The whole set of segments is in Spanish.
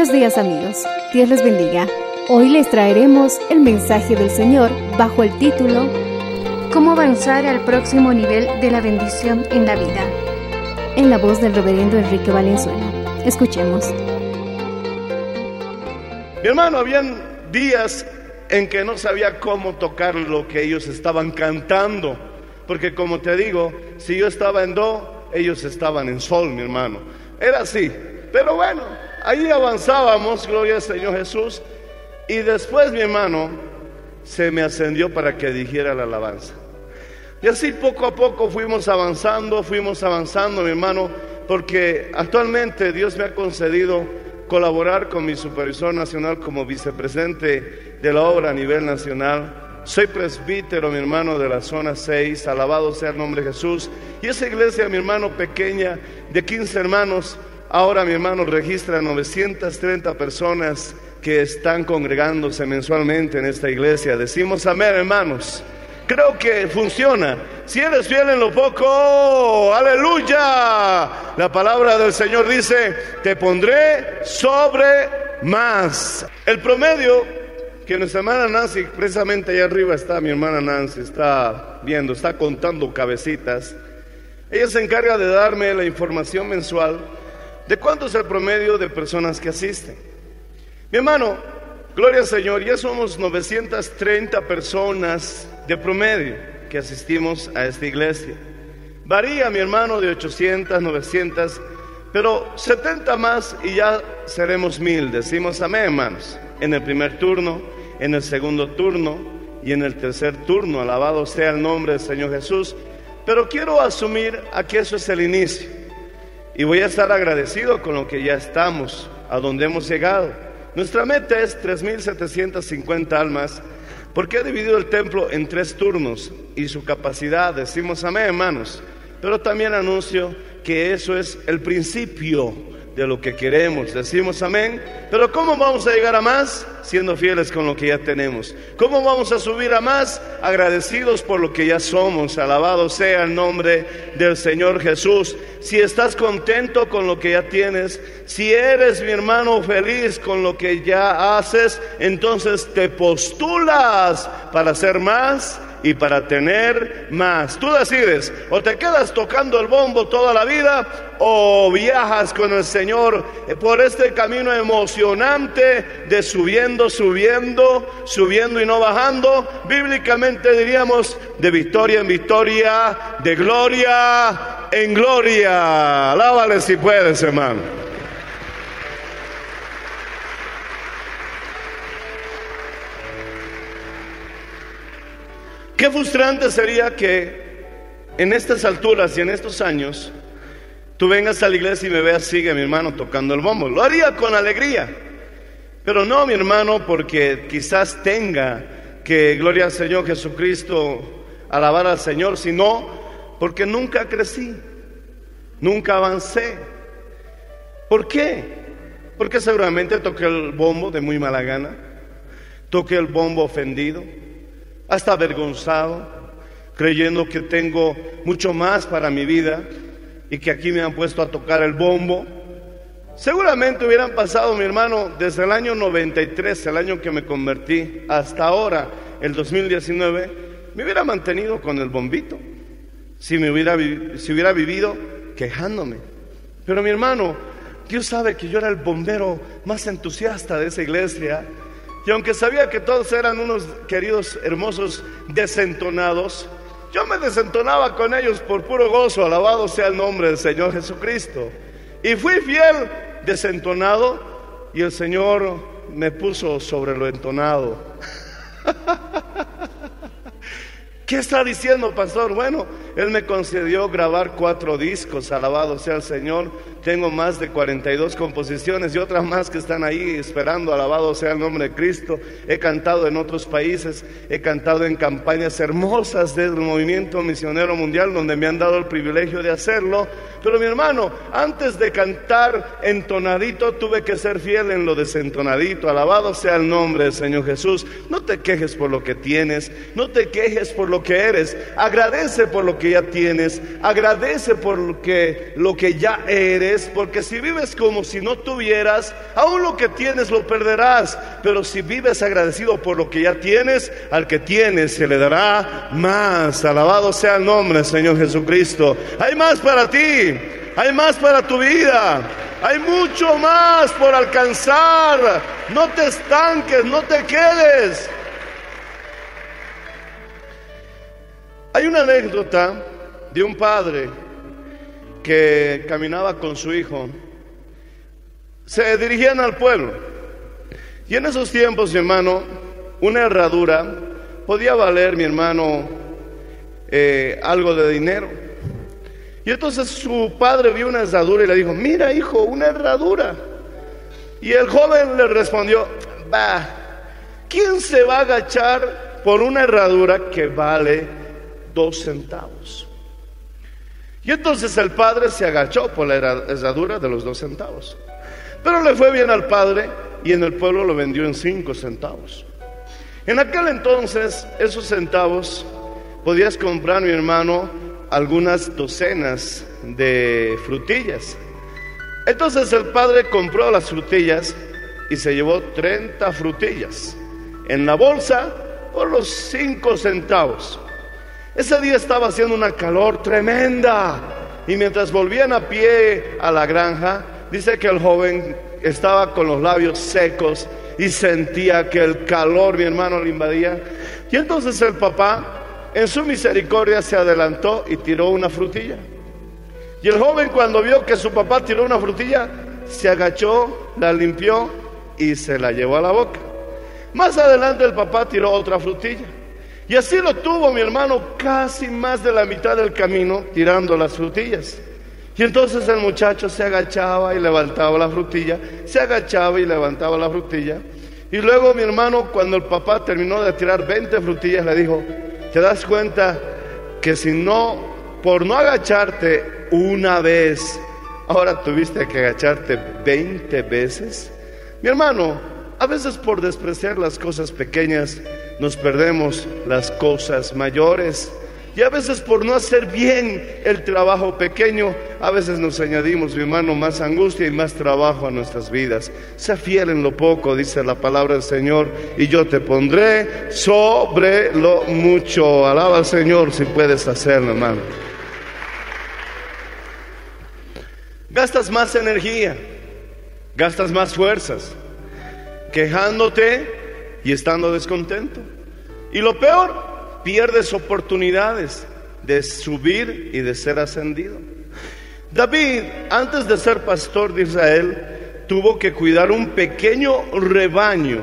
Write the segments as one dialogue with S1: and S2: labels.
S1: Buenos días amigos, Dios les bendiga. Hoy les traeremos el mensaje del Señor bajo el título
S2: ¿Cómo avanzar al próximo nivel de la bendición en la vida?
S1: en la voz del reverendo Enrique Valenzuela. Escuchemos.
S3: Mi hermano, habían días en que no sabía cómo tocar lo que ellos estaban cantando. Porque como te digo, si yo estaba en do, ellos estaban en sol, mi hermano. Era así. Pero bueno, ahí avanzábamos, gloria al Señor Jesús. Y después, mi hermano, se me ascendió para que dijera la alabanza. Y así poco a poco fuimos avanzando, fuimos avanzando, mi hermano, porque actualmente Dios me ha concedido colaborar con mi supervisor nacional como vicepresidente de la obra a nivel nacional. Soy presbítero, mi hermano, de la zona 6, alabado sea el nombre de Jesús. Y esa iglesia, mi hermano, pequeña, de 15 hermanos, ahora mi hermano registra 930 personas que están congregándose mensualmente en esta iglesia. Decimos amén, hermanos. Creo que funciona. Si eres fiel en lo poco, aleluya. La palabra del Señor dice, te pondré sobre más. El promedio que nuestra hermana Nancy, precisamente allá arriba está mi hermana Nancy, está viendo, está contando cabecitas. Ella se encarga de darme la información mensual de cuánto es el promedio de personas que asisten. Mi hermano, gloria al Señor, ya somos 930 personas de promedio que asistimos a esta iglesia. Varía, mi hermano, de 800, 900, pero 70 más y ya seremos mil. Decimos amén, hermanos. En el primer turno, en el segundo turno y en el tercer turno. Alabado sea el nombre del Señor Jesús. Pero quiero asumir que eso es el inicio. Y voy a estar agradecido con lo que ya estamos, a donde hemos llegado. Nuestra meta es 3.750 almas, porque he dividido el templo en tres turnos y su capacidad, decimos amén hermanos, pero también anuncio que eso es el principio de lo que queremos, decimos amén, pero ¿cómo vamos a llegar a más? Siendo fieles con lo que ya tenemos. ¿Cómo vamos a subir a más? Agradecidos por lo que ya somos, alabado sea el nombre del Señor Jesús. Si estás contento con lo que ya tienes, si eres mi hermano feliz con lo que ya haces, entonces te postulas para hacer más y para tener más. Tú decides, o te quedas tocando el bombo toda la vida o viajas con el Señor por este camino emocionante de subiendo, subiendo, subiendo y no bajando. Bíblicamente diríamos de victoria en victoria, de gloria en gloria. Alábale si puedes, hermano. Qué frustrante sería que en estas alturas y en estos años tú vengas a la iglesia y me veas, sigue mi hermano tocando el bombo. Lo haría con alegría. Pero no, mi hermano, porque quizás tenga que, gloria al Señor Jesucristo, alabar al Señor, sino porque nunca crecí, nunca avancé. ¿Por qué? Porque seguramente toqué el bombo de muy mala gana, toqué el bombo ofendido, hasta avergonzado, creyendo que tengo mucho más para mi vida y que aquí me han puesto a tocar el bombo. Seguramente hubieran pasado, mi hermano, desde el año 93, el año que me convertí, hasta ahora, el 2019, me hubiera mantenido con el bombito, si, me hubiera, si hubiera vivido quejándome. Pero mi hermano, Dios sabe que yo era el bombero más entusiasta de esa iglesia. Y aunque sabía que todos eran unos queridos, hermosos desentonados, yo me desentonaba con ellos por puro gozo, alabado sea el nombre del Señor Jesucristo. Y fui fiel, desentonado, y el Señor me puso sobre lo entonado. ¿Qué está diciendo, pastor? Bueno, Él me concedió grabar cuatro discos, alabado sea el Señor. Tengo más de 42 composiciones y otras más que están ahí esperando, alabado sea el nombre de Cristo. He cantado en otros países, he cantado en campañas hermosas del movimiento misionero mundial donde me han dado el privilegio de hacerlo. Pero mi hermano, antes de cantar entonadito, tuve que ser fiel en lo desentonadito. Alabado sea el nombre del Señor Jesús. No te quejes por lo que tienes, no te quejes por lo que eres. Agradece por lo que ya tienes, agradece por lo que, lo que ya eres, porque si vives como si no tuvieras, aún lo que tienes lo perderás. Pero si vives agradecido por lo que ya tienes, al que tienes se le dará más. Alabado sea el nombre del Señor Jesucristo. Hay más para ti, hay más para tu vida. Hay mucho más por alcanzar. No te estanques, no te quedes. Hay una anécdota de un padre que caminaba con su hijo. Se dirigían al pueblo. Y en esos tiempos, mi hermano, una herradura podía valer, mi hermano, eh, algo de dinero. Y entonces su padre vio una herradura y le dijo, mira hijo, una herradura. Y el joven le respondió, va, ¿quién se va a agachar por una herradura que vale dos centavos? Y entonces el padre se agachó por la herra- herradura de los dos centavos. Pero le fue bien al padre y en el pueblo lo vendió en cinco centavos. En aquel entonces, esos centavos podías comprar, mi hermano, algunas docenas de frutillas. Entonces el padre compró las frutillas y se llevó 30 frutillas en la bolsa por los 5 centavos. Ese día estaba haciendo una calor tremenda y mientras volvían a pie a la granja, dice que el joven estaba con los labios secos y sentía que el calor, mi hermano, le invadía. Y entonces el papá, en su misericordia, se adelantó y tiró una frutilla. Y el joven cuando vio que su papá tiró una frutilla, se agachó, la limpió y se la llevó a la boca. Más adelante el papá tiró otra frutilla. Y así lo tuvo mi hermano casi más de la mitad del camino tirando las frutillas. Y entonces el muchacho se agachaba y levantaba la frutilla, se agachaba y levantaba la frutilla. Y luego mi hermano, cuando el papá terminó de tirar 20 frutillas, le dijo, ¿te das cuenta que si no, por no agacharte una vez, ahora tuviste que agacharte 20 veces? Mi hermano, a veces por despreciar las cosas pequeñas nos perdemos las cosas mayores. Y a veces por no hacer bien el trabajo pequeño, a veces nos añadimos, mi hermano, más angustia y más trabajo a nuestras vidas. Sea fiel en lo poco, dice la palabra del Señor, y yo te pondré sobre lo mucho. Alaba al Señor si puedes hacerlo, hermano. Gastas más energía, gastas más fuerzas, quejándote y estando descontento. Y lo peor, pierdes oportunidades de subir y de ser ascendido. David, antes de ser pastor de Israel, tuvo que cuidar un pequeño rebaño,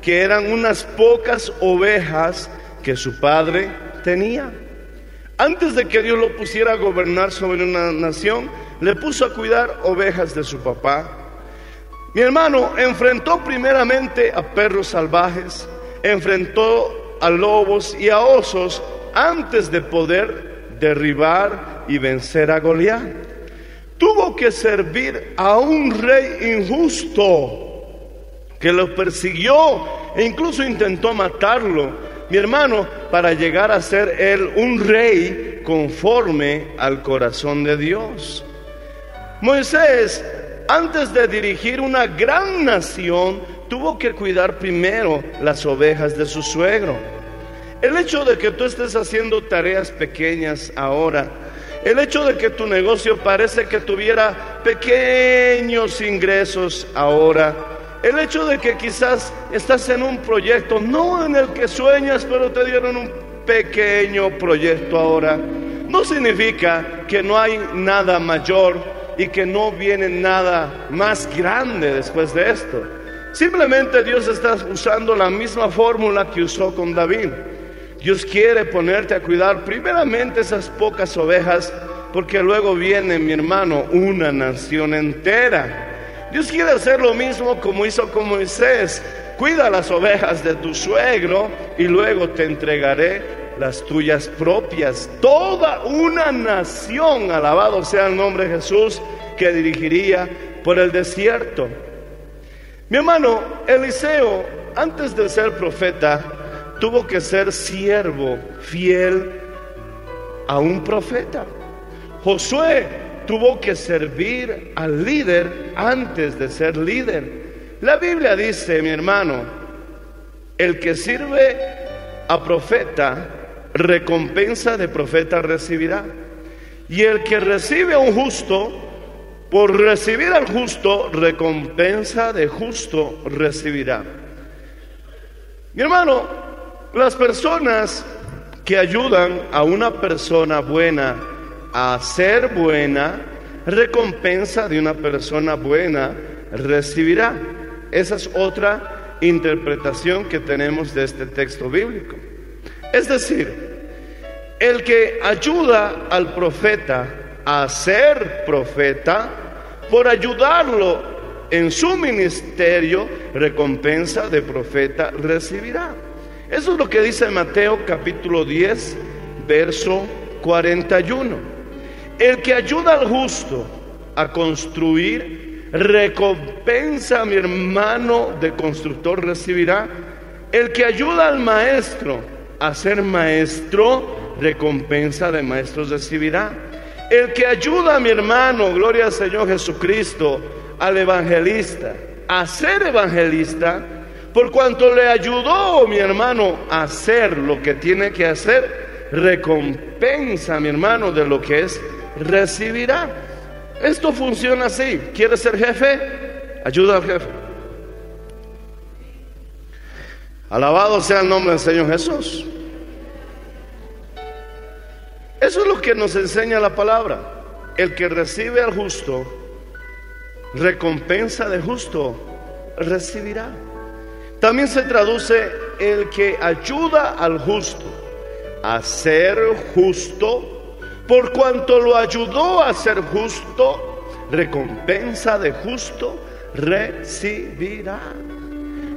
S3: que eran unas pocas ovejas que su padre tenía. Antes de que Dios lo pusiera a gobernar sobre una nación, le puso a cuidar ovejas de su papá. Mi hermano enfrentó primeramente a perros salvajes, enfrentó a lobos y a osos antes de poder derribar y vencer a Goliat. Tuvo que servir a un rey injusto que lo persiguió e incluso intentó matarlo. mi hermano, para llegar a ser él un rey conforme al corazón de Dios. Moisés, antes de dirigir una gran nación, tuvo que cuidar primero las ovejas de su suegro. El hecho de que tú estés haciendo tareas pequeñas ahora, el hecho de que tu negocio parece que tuviera pequeños ingresos ahora, el hecho de que quizás estás en un proyecto, no en el que sueñas, pero te dieron un pequeño proyecto ahora, no significa que no hay nada mayor y que no viene nada más grande después de esto. Simplemente Dios está usando la misma fórmula que usó con David. Dios quiere ponerte a cuidar primeramente esas pocas ovejas, porque luego viene, mi hermano, una nación entera. Dios quiere hacer lo mismo como hizo con Moisés. Cuida las ovejas de tu suegro y luego te entregaré las tuyas propias. Toda una nación, alabado sea el nombre de Jesús, que dirigiría por el desierto. Mi hermano, Eliseo, antes de ser profeta, tuvo que ser siervo fiel a un profeta. Josué tuvo que servir al líder antes de ser líder. La Biblia dice, mi hermano, el que sirve a profeta, recompensa de profeta recibirá. Y el que recibe a un justo, por recibir al justo, recompensa de justo recibirá. Mi hermano, las personas que ayudan a una persona buena a ser buena, recompensa de una persona buena recibirá. Esa es otra interpretación que tenemos de este texto bíblico. Es decir, el que ayuda al profeta a ser profeta, por ayudarlo en su ministerio, recompensa de profeta recibirá. Eso es lo que dice Mateo capítulo 10, verso 41. El que ayuda al justo a construir, recompensa a mi hermano de constructor recibirá. El que ayuda al maestro a ser maestro, recompensa de maestros recibirá. El que ayuda a mi hermano, gloria al Señor Jesucristo, al evangelista, a ser evangelista, por cuanto le ayudó mi hermano a hacer lo que tiene que hacer, recompensa mi hermano de lo que es, recibirá. Esto funciona así. ¿Quieres ser jefe? Ayuda al jefe. Alabado sea el nombre del Señor Jesús. Eso es lo que nos enseña la palabra. El que recibe al justo, recompensa de justo, recibirá. También se traduce el que ayuda al justo a ser justo, por cuanto lo ayudó a ser justo, recompensa de justo recibirá.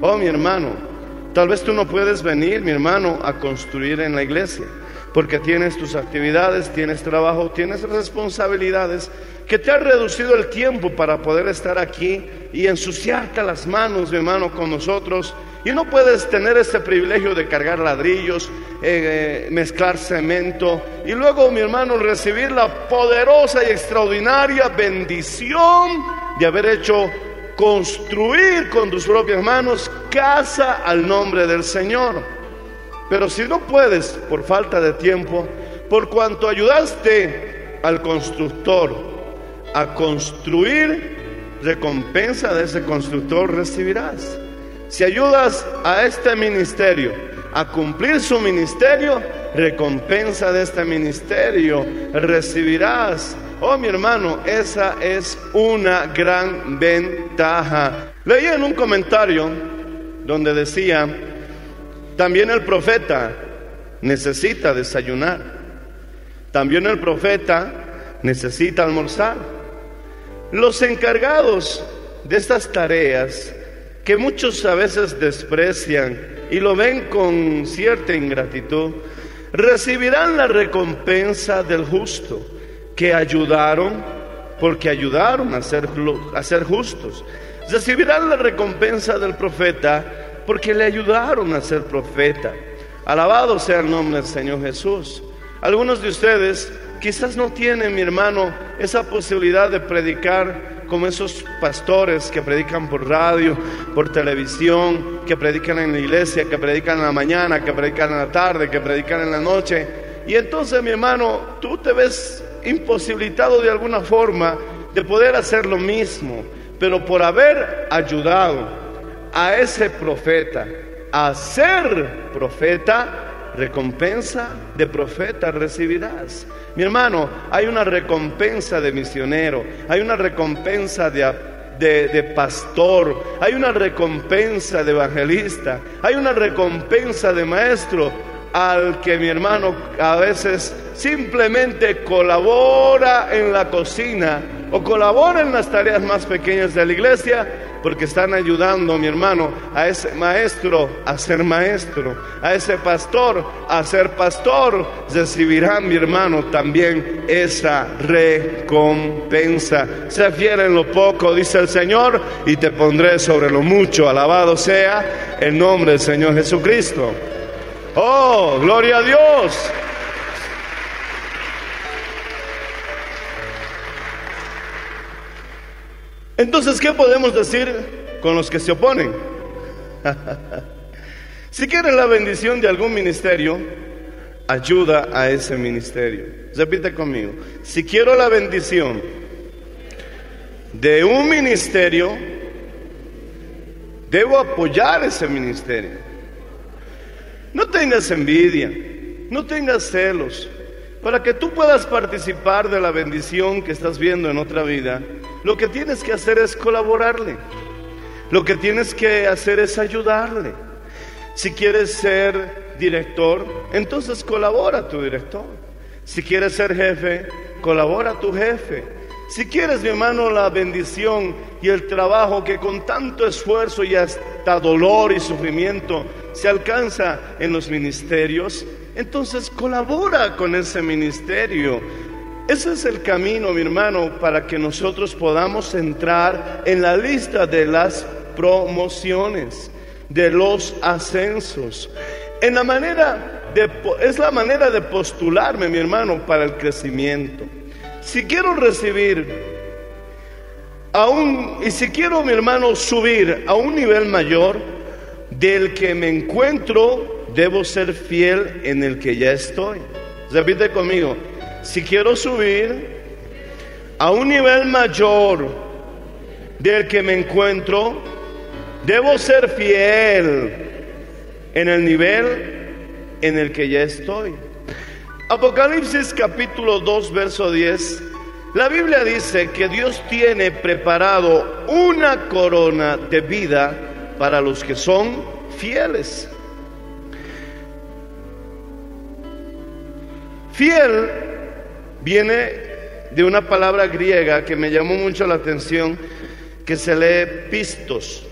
S3: Oh, mi hermano, tal vez tú no puedes venir, mi hermano, a construir en la iglesia, porque tienes tus actividades, tienes trabajo, tienes responsabilidades que te ha reducido el tiempo para poder estar aquí y ensuciarte las manos, mi hermano, con nosotros. Y no puedes tener ese privilegio de cargar ladrillos, eh, mezclar cemento y luego, mi hermano, recibir la poderosa y extraordinaria bendición de haber hecho construir con tus propias manos casa al nombre del Señor. Pero si no puedes, por falta de tiempo, por cuanto ayudaste al constructor, a construir, recompensa de ese constructor recibirás. Si ayudas a este ministerio a cumplir su ministerio, recompensa de este ministerio recibirás. Oh, mi hermano, esa es una gran ventaja. Leí en un comentario donde decía, también el profeta necesita desayunar. También el profeta necesita almorzar. Los encargados de estas tareas, que muchos a veces desprecian y lo ven con cierta ingratitud, recibirán la recompensa del justo, que ayudaron, porque ayudaron a ser, a ser justos. Recibirán la recompensa del profeta, porque le ayudaron a ser profeta. Alabado sea el nombre del Señor Jesús. Algunos de ustedes quizás no tienen, mi hermano, esa posibilidad de predicar como esos pastores que predican por radio, por televisión, que predican en la iglesia, que predican en la mañana, que predican en la tarde, que predican en la noche. Y entonces, mi hermano, tú te ves imposibilitado de alguna forma de poder hacer lo mismo, pero por haber ayudado a ese profeta a ser profeta, recompensa de profeta recibirás. Mi hermano, hay una recompensa de misionero, hay una recompensa de, de, de, pastor, hay una recompensa de evangelista, hay una recompensa de maestro al que mi hermano a veces simplemente colabora en la cocina o colabora en las tareas más pequeñas de la iglesia porque están ayudando, mi hermano, a ese maestro a ser maestro, a ese pastor a ser pastor, recibirán, mi hermano, también esa recompensa. Sea fiel en lo poco, dice el Señor, y te pondré sobre lo mucho. Alabado sea el nombre del Señor Jesucristo. Oh, gloria a Dios. Entonces, ¿qué podemos decir con los que se oponen? si quieren la bendición de algún ministerio, ayuda a ese ministerio. Repite conmigo. Si quiero la bendición de un ministerio, debo apoyar ese ministerio. No tengas envidia, no tengas celos. Para que tú puedas participar de la bendición que estás viendo en otra vida, lo que tienes que hacer es colaborarle. Lo que tienes que hacer es ayudarle. Si quieres ser director, entonces colabora tu director. Si quieres ser jefe, colabora tu jefe. Si quieres, mi hermano, la bendición y el trabajo que con tanto esfuerzo y hasta dolor y sufrimiento se alcanza en los ministerios, entonces colabora con ese ministerio. Ese es el camino, mi hermano, para que nosotros podamos entrar en la lista de las promociones, de los ascensos. En la manera de, es la manera de postularme, mi hermano, para el crecimiento. Si quiero recibir aún, y si quiero, mi hermano, subir a un nivel mayor del que me encuentro, debo ser fiel en el que ya estoy. Repite conmigo, si quiero subir a un nivel mayor del que me encuentro, debo ser fiel en el nivel en el que ya estoy. Apocalipsis capítulo 2, verso 10. La Biblia dice que Dios tiene preparado una corona de vida para los que son fieles. Fiel viene de una palabra griega que me llamó mucho la atención, que se lee pistos,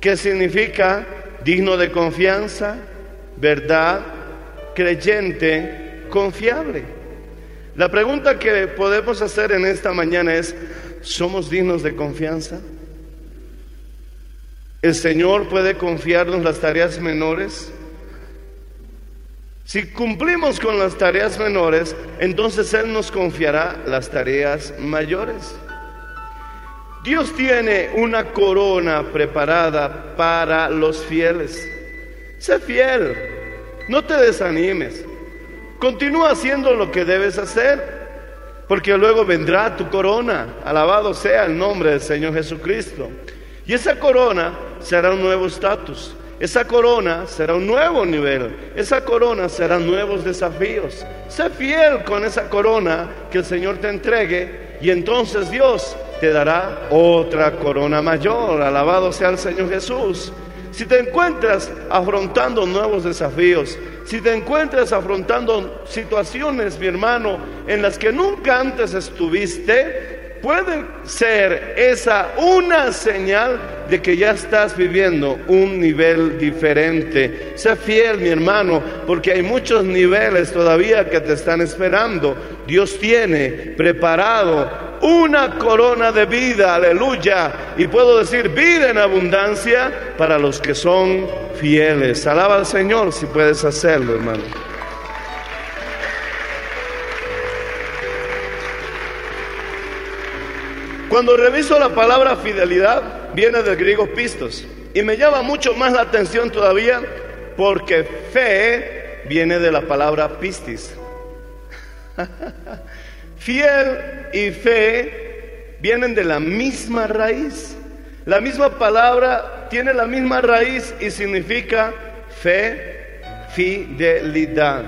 S3: que significa digno de confianza, verdad, creyente, confiable. La pregunta que podemos hacer en esta mañana es, ¿somos dignos de confianza? ¿El Señor puede confiarnos las tareas menores? Si cumplimos con las tareas menores, entonces Él nos confiará las tareas mayores. Dios tiene una corona preparada para los fieles. Sé fiel, no te desanimes. Continúa haciendo lo que debes hacer, porque luego vendrá tu corona. Alabado sea el nombre del Señor Jesucristo. Y esa corona será un nuevo estatus. Esa corona será un nuevo nivel. Esa corona será nuevos desafíos. Sé fiel con esa corona que el Señor te entregue y entonces Dios te dará otra corona mayor. Alabado sea el Señor Jesús. Si te encuentras afrontando nuevos desafíos, si te encuentras afrontando situaciones, mi hermano, en las que nunca antes estuviste, puede ser esa una señal de que ya estás viviendo un nivel diferente. Sé fiel, mi hermano, porque hay muchos niveles todavía que te están esperando. Dios tiene preparado una corona de vida, aleluya. Y puedo decir vida en abundancia para los que son fieles. Alaba al Señor si puedes hacerlo, hermano. Cuando reviso la palabra fidelidad, viene del griego pistos. Y me llama mucho más la atención todavía porque fe viene de la palabra pistis. Fiel y fe vienen de la misma raíz. La misma palabra tiene la misma raíz y significa fe, fidelidad.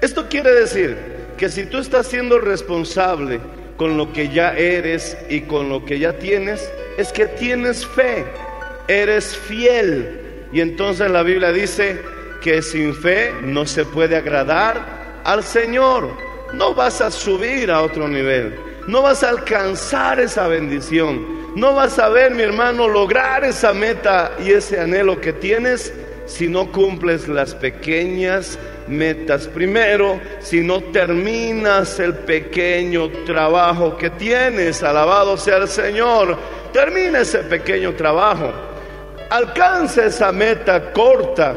S3: Esto quiere decir que si tú estás siendo responsable con lo que ya eres y con lo que ya tienes, es que tienes fe, eres fiel. Y entonces la Biblia dice que sin fe no se puede agradar al Señor. No vas a subir a otro nivel, no vas a alcanzar esa bendición, no vas a ver, mi hermano, lograr esa meta y ese anhelo que tienes si no cumples las pequeñas metas. Primero, si no terminas el pequeño trabajo que tienes, alabado sea el Señor, termina ese pequeño trabajo. Alcanza esa meta corta.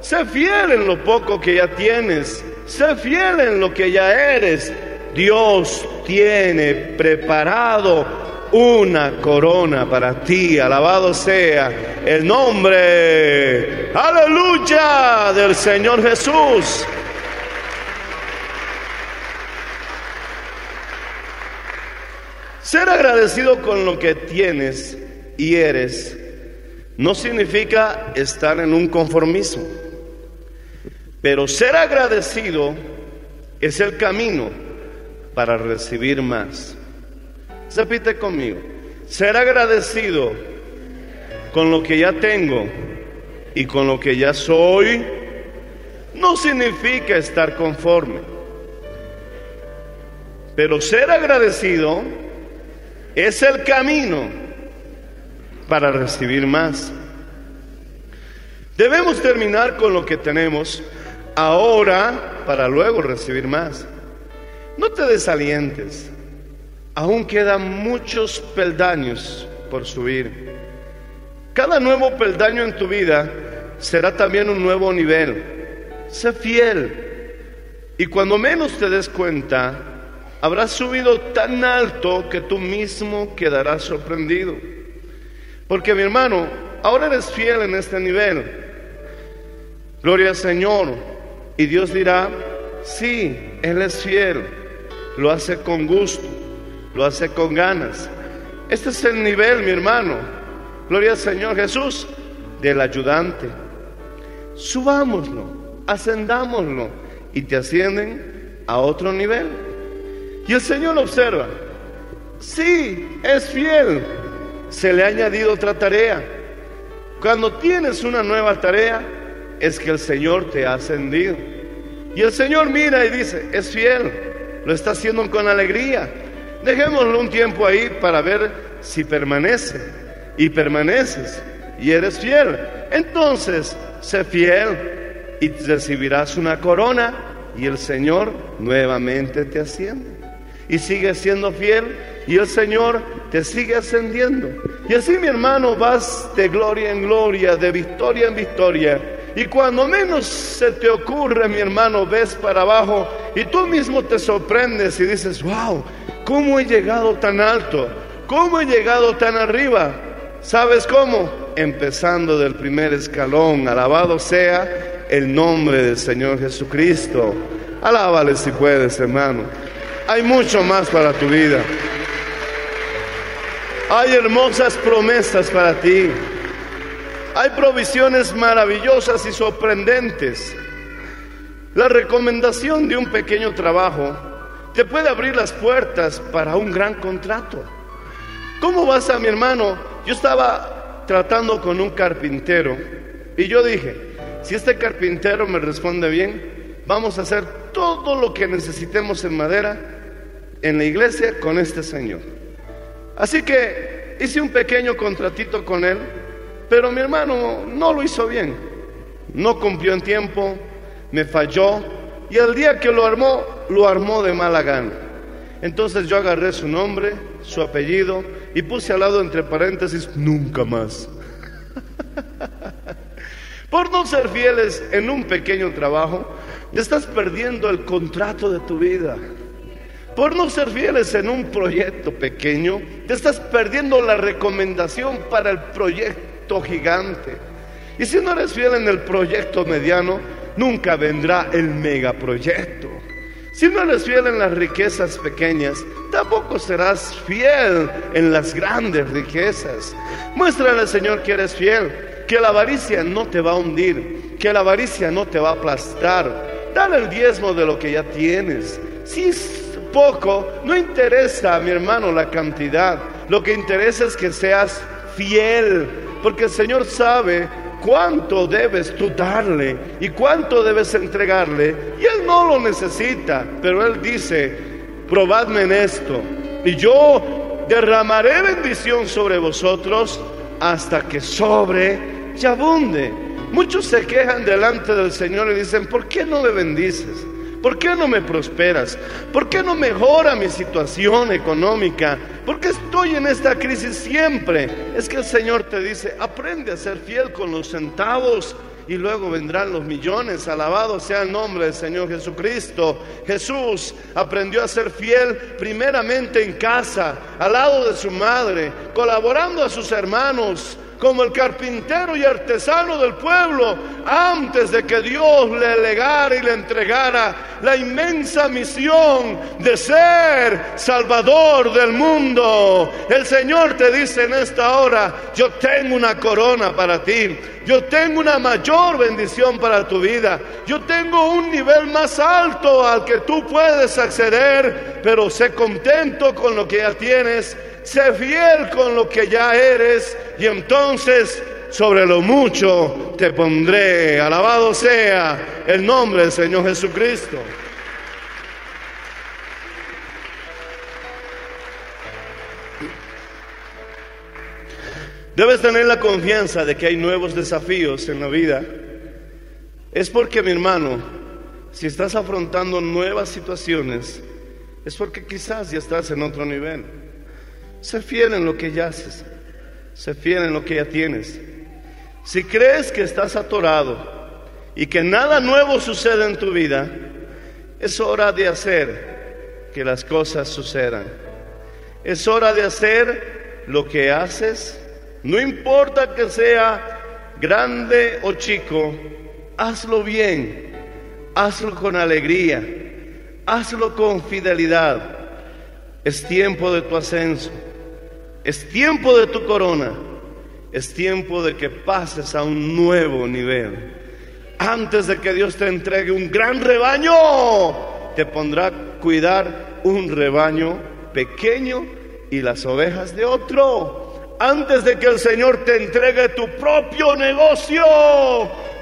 S3: Sé fiel en lo poco que ya tienes. Sé fiel en lo que ya eres. Dios tiene preparado una corona para ti. Alabado sea el nombre, aleluya, del Señor Jesús. Ser agradecido con lo que tienes y eres no significa estar en un conformismo, pero ser agradecido es el camino para recibir más. Repite conmigo. Ser agradecido con lo que ya tengo y con lo que ya soy no significa estar conforme. Pero ser agradecido es el camino para recibir más. Debemos terminar con lo que tenemos ahora para luego recibir más. No te desalientes. Aún quedan muchos peldaños por subir. Cada nuevo peldaño en tu vida será también un nuevo nivel. Sé fiel. Y cuando menos te des cuenta, habrás subido tan alto que tú mismo quedarás sorprendido. Porque mi hermano, ahora eres fiel en este nivel. Gloria al Señor. Y Dios dirá, sí, Él es fiel. Lo hace con gusto lo hace con ganas. Este es el nivel, mi hermano. Gloria al Señor Jesús, del ayudante. Subámoslo, ascendámoslo y te ascienden a otro nivel. Y el Señor observa, sí, es fiel, se le ha añadido otra tarea. Cuando tienes una nueva tarea, es que el Señor te ha ascendido. Y el Señor mira y dice, es fiel, lo está haciendo con alegría. Dejémoslo un tiempo ahí para ver si permanece. Y permaneces y eres fiel. Entonces, sé fiel y recibirás una corona y el Señor nuevamente te asciende. Y sigues siendo fiel y el Señor te sigue ascendiendo. Y así, mi hermano, vas de gloria en gloria, de victoria en victoria. Y cuando menos se te ocurre, mi hermano, ves para abajo y tú mismo te sorprendes y dices, wow, ¿Cómo he llegado tan alto? ¿Cómo he llegado tan arriba? ¿Sabes cómo? Empezando del primer escalón. Alabado sea el nombre del Señor Jesucristo. Alábale si puedes, hermano. Hay mucho más para tu vida. Hay hermosas promesas para ti. Hay provisiones maravillosas y sorprendentes. La recomendación de un pequeño trabajo te puede abrir las puertas para un gran contrato. ¿Cómo vas a mi hermano? Yo estaba tratando con un carpintero y yo dije, si este carpintero me responde bien, vamos a hacer todo lo que necesitemos en madera en la iglesia con este señor. Así que hice un pequeño contratito con él, pero mi hermano no lo hizo bien. No cumplió en tiempo, me falló y el día que lo armó, lo armó de mala gana. Entonces yo agarré su nombre, su apellido y puse al lado entre paréntesis, nunca más. Por no ser fieles en un pequeño trabajo, estás perdiendo el contrato de tu vida. Por no ser fieles en un proyecto pequeño, te estás perdiendo la recomendación para el proyecto gigante. Y si no eres fiel en el proyecto mediano, nunca vendrá el megaproyecto. Si no eres fiel en las riquezas pequeñas, tampoco serás fiel en las grandes riquezas. Muéstrale al Señor que eres fiel, que la avaricia no te va a hundir, que la avaricia no te va a aplastar. Dale el diezmo de lo que ya tienes. Si es poco, no interesa, mi hermano, la cantidad. Lo que interesa es que seas fiel, porque el Señor sabe cuánto debes tú darle y cuánto debes entregarle. Y Él no lo necesita, pero Él dice, probadme en esto y yo derramaré bendición sobre vosotros hasta que sobre y abunde. Muchos se quejan delante del Señor y dicen, ¿por qué no me bendices? ¿Por qué no me prosperas? ¿Por qué no mejora mi situación económica? ¿Por qué estoy en esta crisis siempre? Es que el Señor te dice, aprende a ser fiel con los centavos y luego vendrán los millones. Alabado sea el nombre del Señor Jesucristo. Jesús aprendió a ser fiel primeramente en casa, al lado de su madre, colaborando a sus hermanos como el carpintero y artesano del pueblo, antes de que Dios le legara y le entregara la inmensa misión de ser Salvador del mundo. El Señor te dice en esta hora, yo tengo una corona para ti, yo tengo una mayor bendición para tu vida, yo tengo un nivel más alto al que tú puedes acceder, pero sé contento con lo que ya tienes sé fiel con lo que ya eres y entonces sobre lo mucho te pondré. Alabado sea el nombre del Señor Jesucristo. Debes tener la confianza de que hay nuevos desafíos en la vida. Es porque, mi hermano, si estás afrontando nuevas situaciones, es porque quizás ya estás en otro nivel. Sé fiel en lo que ya haces. Sé fiel en lo que ya tienes. Si crees que estás atorado y que nada nuevo sucede en tu vida, es hora de hacer que las cosas sucedan. Es hora de hacer lo que haces. No importa que sea grande o chico, hazlo bien, hazlo con alegría, hazlo con fidelidad. Es tiempo de tu ascenso. Es tiempo de tu corona. Es tiempo de que pases a un nuevo nivel. Antes de que Dios te entregue un gran rebaño, te pondrá a cuidar un rebaño pequeño y las ovejas de otro. Antes de que el Señor te entregue tu propio negocio,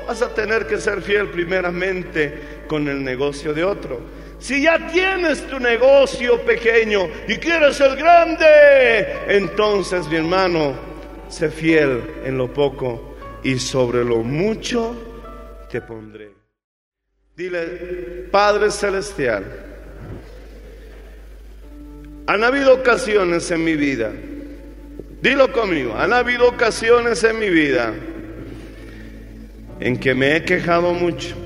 S3: vas a tener que ser fiel primeramente con el negocio de otro. Si ya tienes tu negocio pequeño y quieres el grande, entonces mi hermano, sé fiel en lo poco y sobre lo mucho te pondré. Dile, Padre Celestial, han habido ocasiones en mi vida, dilo conmigo, han habido ocasiones en mi vida en que me he quejado mucho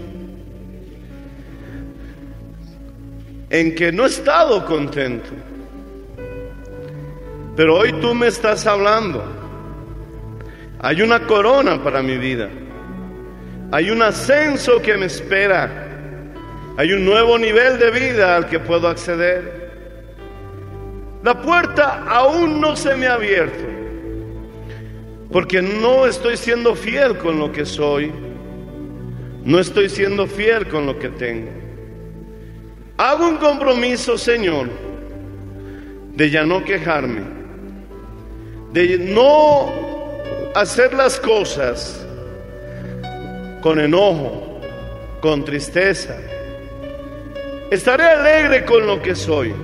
S3: en que no he estado contento. Pero hoy tú me estás hablando. Hay una corona para mi vida. Hay un ascenso que me espera. Hay un nuevo nivel de vida al que puedo acceder. La puerta aún no se me ha abierto. Porque no estoy siendo fiel con lo que soy. No estoy siendo fiel con lo que tengo. Hago un compromiso, Señor, de ya no quejarme, de no hacer las cosas con enojo, con tristeza. Estaré alegre con lo que soy.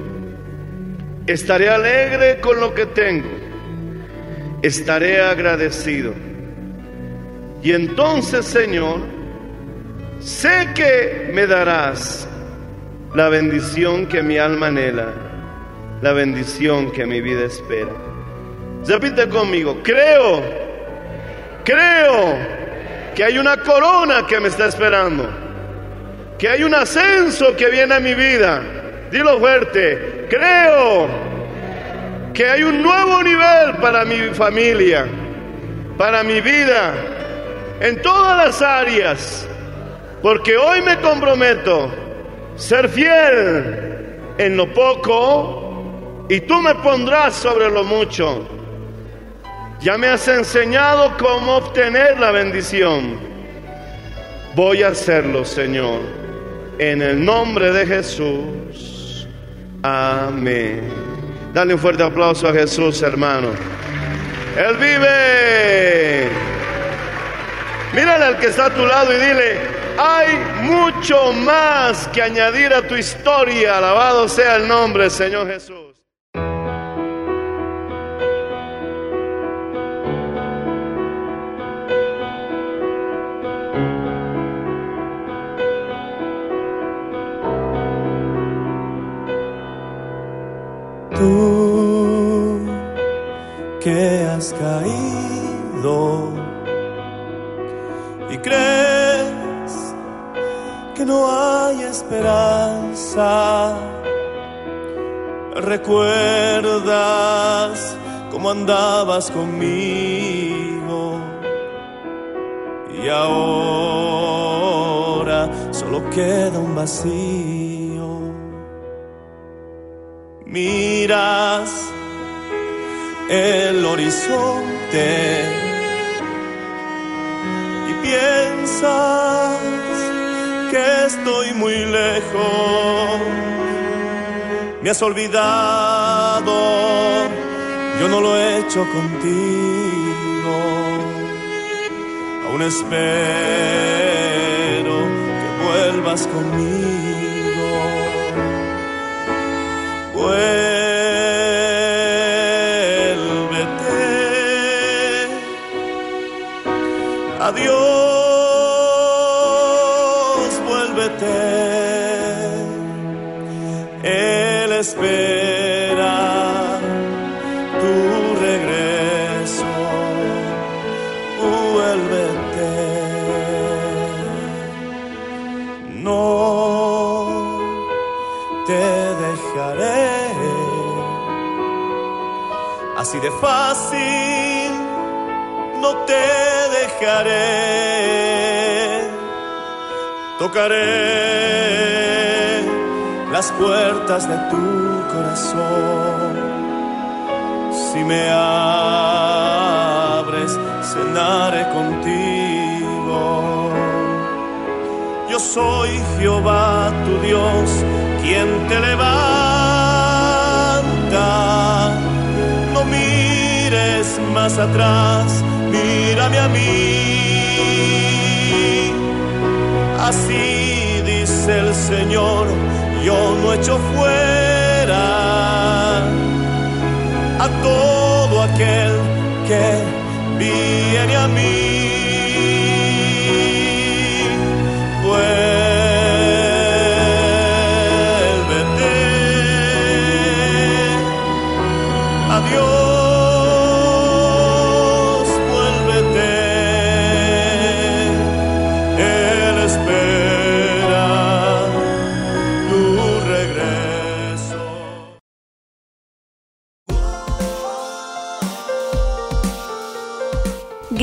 S4: Estaré alegre con lo que tengo. Estaré agradecido. Y entonces, Señor, sé que me darás la bendición que mi alma anhela, la bendición que mi vida espera. Repite conmigo, creo, creo que hay una corona que me está esperando, que hay un ascenso que viene a mi vida. Dilo fuerte, creo que hay un nuevo nivel para mi familia, para mi vida, en todas las áreas, porque hoy me comprometo ser fiel en lo poco y tú me pondrás sobre lo mucho. Ya me has enseñado cómo obtener la bendición. Voy a hacerlo, Señor, en el nombre de Jesús. Amén. Dale un fuerte aplauso a Jesús, hermano. Él vive. Mírale al que está a tu lado y dile, hay mucho más que añadir a tu historia. Alabado sea el nombre, Señor Jesús.
S3: Tú que has caído y que no hay esperanza. Recuerdas cómo andabas conmigo y ahora solo queda un vacío. Miras el horizonte y piensas estoy muy lejos. Me has olvidado, yo no lo he hecho contigo. Aún espero que vuelvas conmigo. Vuélvete. Adiós, Así de fácil no te dejaré. Tocaré las puertas de tu corazón. Si me abres, cenaré contigo. Yo soy Jehová tu Dios, quien te levanta. Más atrás, mírame a mí. Así dice el Señor, yo no echo fuera a todo aquel que viene a mí.